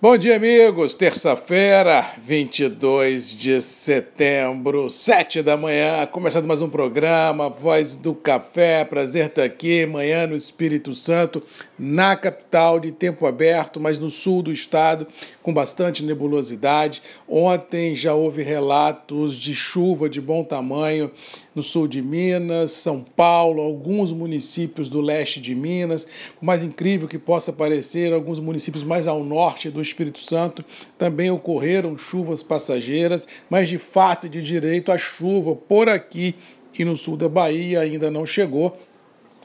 Bom dia, amigos. Terça-feira, 22 de setembro, 7 da manhã, começando mais um programa, Voz do Café. Prazer estar aqui, manhã no Espírito Santo, na capital, de tempo aberto, mas no sul do estado, com bastante nebulosidade. Ontem já houve relatos de chuva de bom tamanho no sul de Minas, São Paulo, alguns municípios do leste de Minas. Por mais incrível que possa parecer, alguns municípios mais ao norte do Espírito Santo também ocorreram chuvas passageiras, mas de fato e de direito a chuva por aqui e no sul da Bahia ainda não chegou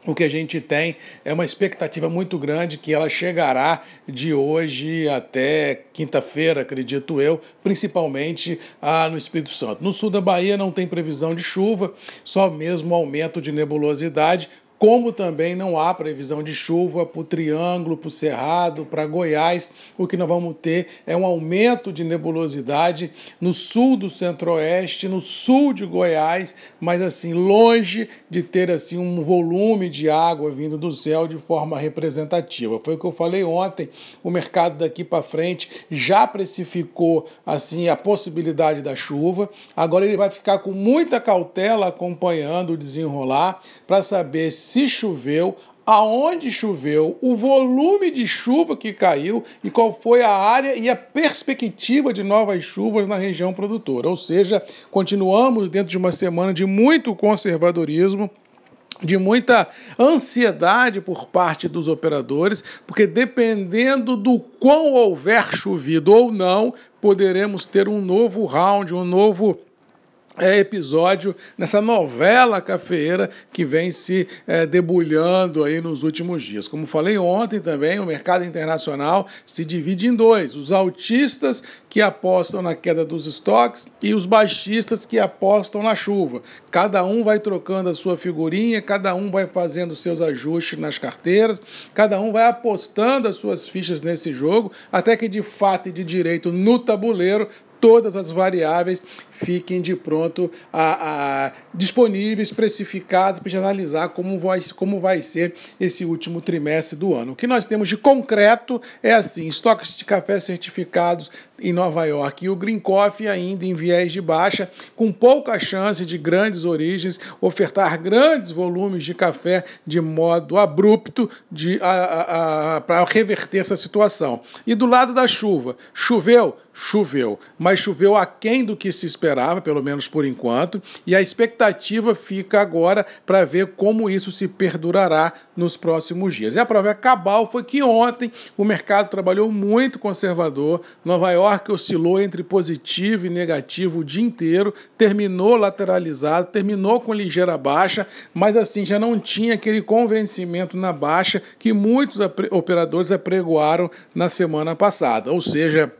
o que a gente tem é uma expectativa muito grande que ela chegará de hoje até quinta-feira, acredito eu, principalmente ah, no Espírito Santo. No sul da Bahia não tem previsão de chuva, só mesmo aumento de nebulosidade, como também não há previsão de chuva para o Triângulo, para o Cerrado, para Goiás. O que nós vamos ter é um aumento de nebulosidade no sul do Centro-Oeste, no sul de Goiás, mas assim, longe de ter assim um volume de água vindo do céu de forma representativa. Foi o que eu falei ontem, o mercado daqui para frente já precificou assim a possibilidade da chuva. Agora ele vai ficar com muita cautela acompanhando o desenrolar para saber se se choveu, aonde choveu, o volume de chuva que caiu e qual foi a área e a perspectiva de novas chuvas na região produtora. Ou seja, continuamos dentro de uma semana de muito conservadorismo de muita ansiedade por parte dos operadores, porque dependendo do quão houver chovido ou não, poderemos ter um novo round, um novo é, episódio nessa novela cafeeira que vem se é, debulhando aí nos últimos dias. Como falei ontem também, o mercado internacional se divide em dois: os altistas que apostam na queda dos estoques e os baixistas que apostam na chuva. Cada um vai trocando a sua figurinha, cada um vai fazendo seus ajustes nas carteiras, cada um vai apostando as suas fichas nesse jogo, até que de fato e de direito no tabuleiro todas as variáveis fiquem de pronto a, a disponíveis, precificadas, para analisar como vai, como vai ser esse último trimestre do ano. O que nós temos de concreto é assim: estoques de café certificados em Nova York e o Green Coffee ainda em viés de baixa, com pouca chance de grandes origens ofertar grandes volumes de café de modo abrupto para reverter essa situação. E do lado da chuva, choveu? choveu, mas choveu aquém do que se esperava, pelo menos por enquanto, e a expectativa fica agora para ver como isso se perdurará nos próximos dias. E a prova cabal foi que ontem o mercado trabalhou muito conservador, Nova York oscilou entre positivo e negativo o dia inteiro, terminou lateralizado, terminou com ligeira baixa, mas assim já não tinha aquele convencimento na baixa que muitos operadores apregoaram na semana passada, ou seja,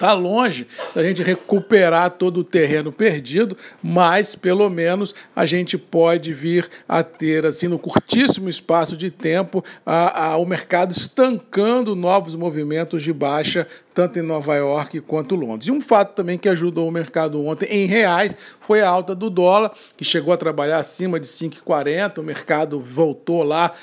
Está longe da gente recuperar todo o terreno perdido, mas pelo menos a gente pode vir a ter, assim, no curtíssimo espaço de tempo, a, a, o mercado estancando novos movimentos de baixa tanto em Nova York quanto Londres. E um fato também que ajudou o mercado ontem em reais foi a alta do dólar, que chegou a trabalhar acima de 5,40, o mercado voltou lá,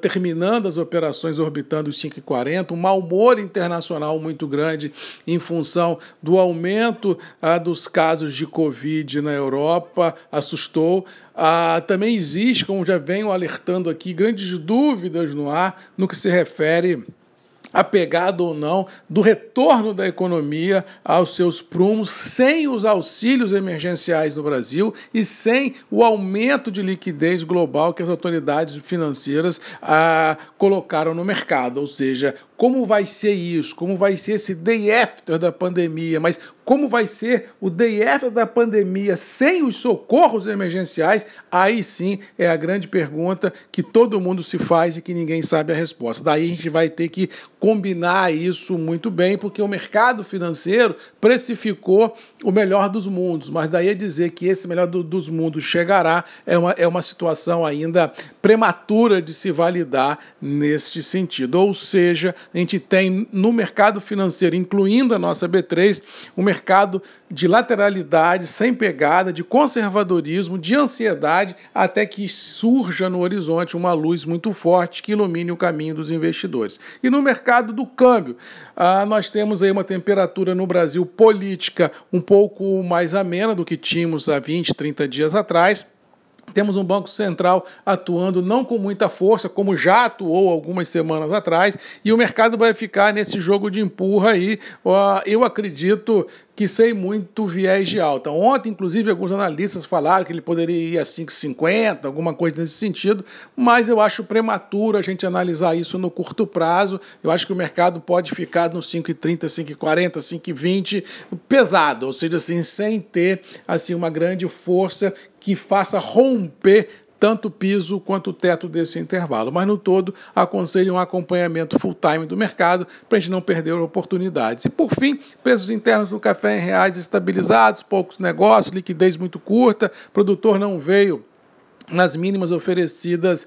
terminando as operações orbitando os 5,40, um mau humor internacional muito grande em função do aumento ah, dos casos de Covid na Europa, assustou. Ah, também existe, como já venho alertando aqui, grandes dúvidas no ar no que se refere apegado ou não do retorno da economia aos seus prumos, sem os auxílios emergenciais no Brasil e sem o aumento de liquidez global que as autoridades financeiras ah, colocaram no mercado. Ou seja, como vai ser isso? Como vai ser esse day after da pandemia? Mas como vai ser o day after da pandemia sem os socorros emergenciais? Aí sim é a grande pergunta que todo mundo se faz e que ninguém sabe a resposta. Daí a gente vai ter que combinar isso muito bem, porque o mercado financeiro precificou o melhor dos mundos, mas daí a dizer que esse melhor do, dos mundos chegará é uma, é uma situação ainda prematura de se validar neste sentido. Ou seja, a gente tem no mercado financeiro, incluindo a nossa B3, um mercado de lateralidade, sem pegada, de conservadorismo, de ansiedade, até que surja no horizonte uma luz muito forte que ilumine o caminho dos investidores. E no mercado do câmbio, ah, nós temos aí uma temperatura no Brasil política um pouco mais amena do que tínhamos há 20, 30 dias atrás temos um Banco Central atuando não com muita força, como já atuou algumas semanas atrás, e o mercado vai ficar nesse jogo de empurra aí. Eu acredito que sem muito viés de alta. Ontem, inclusive, alguns analistas falaram que ele poderia ir a 5,50, alguma coisa nesse sentido, mas eu acho prematuro a gente analisar isso no curto prazo. Eu acho que o mercado pode ficar no 5,30, 5,40, 5,20 pesado, ou seja, assim, sem ter assim uma grande força que faça romper tanto o piso quanto o teto desse intervalo. Mas no todo, aconselho um acompanhamento full time do mercado para a gente não perder oportunidades. E por fim, preços internos do café em reais estabilizados, poucos negócios, liquidez muito curta, produtor não veio nas mínimas oferecidas,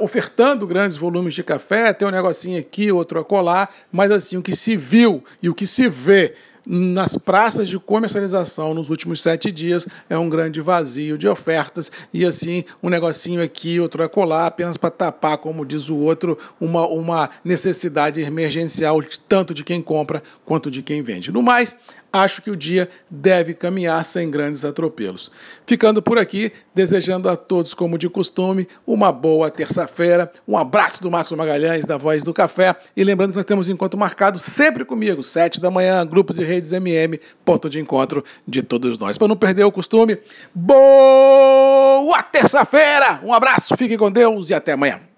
ofertando grandes volumes de café, tem um negocinho aqui, outro acolá, mas assim, o que se viu e o que se vê nas praças de comercialização nos últimos sete dias é um grande vazio de ofertas e assim um negocinho aqui, outro acolá, apenas para tapar, como diz o outro, uma, uma necessidade emergencial tanto de quem compra quanto de quem vende. No mais, acho que o dia deve caminhar sem grandes atropelos. Ficando por aqui, desejando a todos, como de costume, uma boa terça-feira. Um abraço do Marcos Magalhães, da Voz do Café. E lembrando que nós temos um encontro marcado sempre comigo, sete da manhã, grupos e redes MM, ponto de encontro de todos nós. Para não perder o costume, boa terça-feira! Um abraço, fiquem com Deus e até amanhã.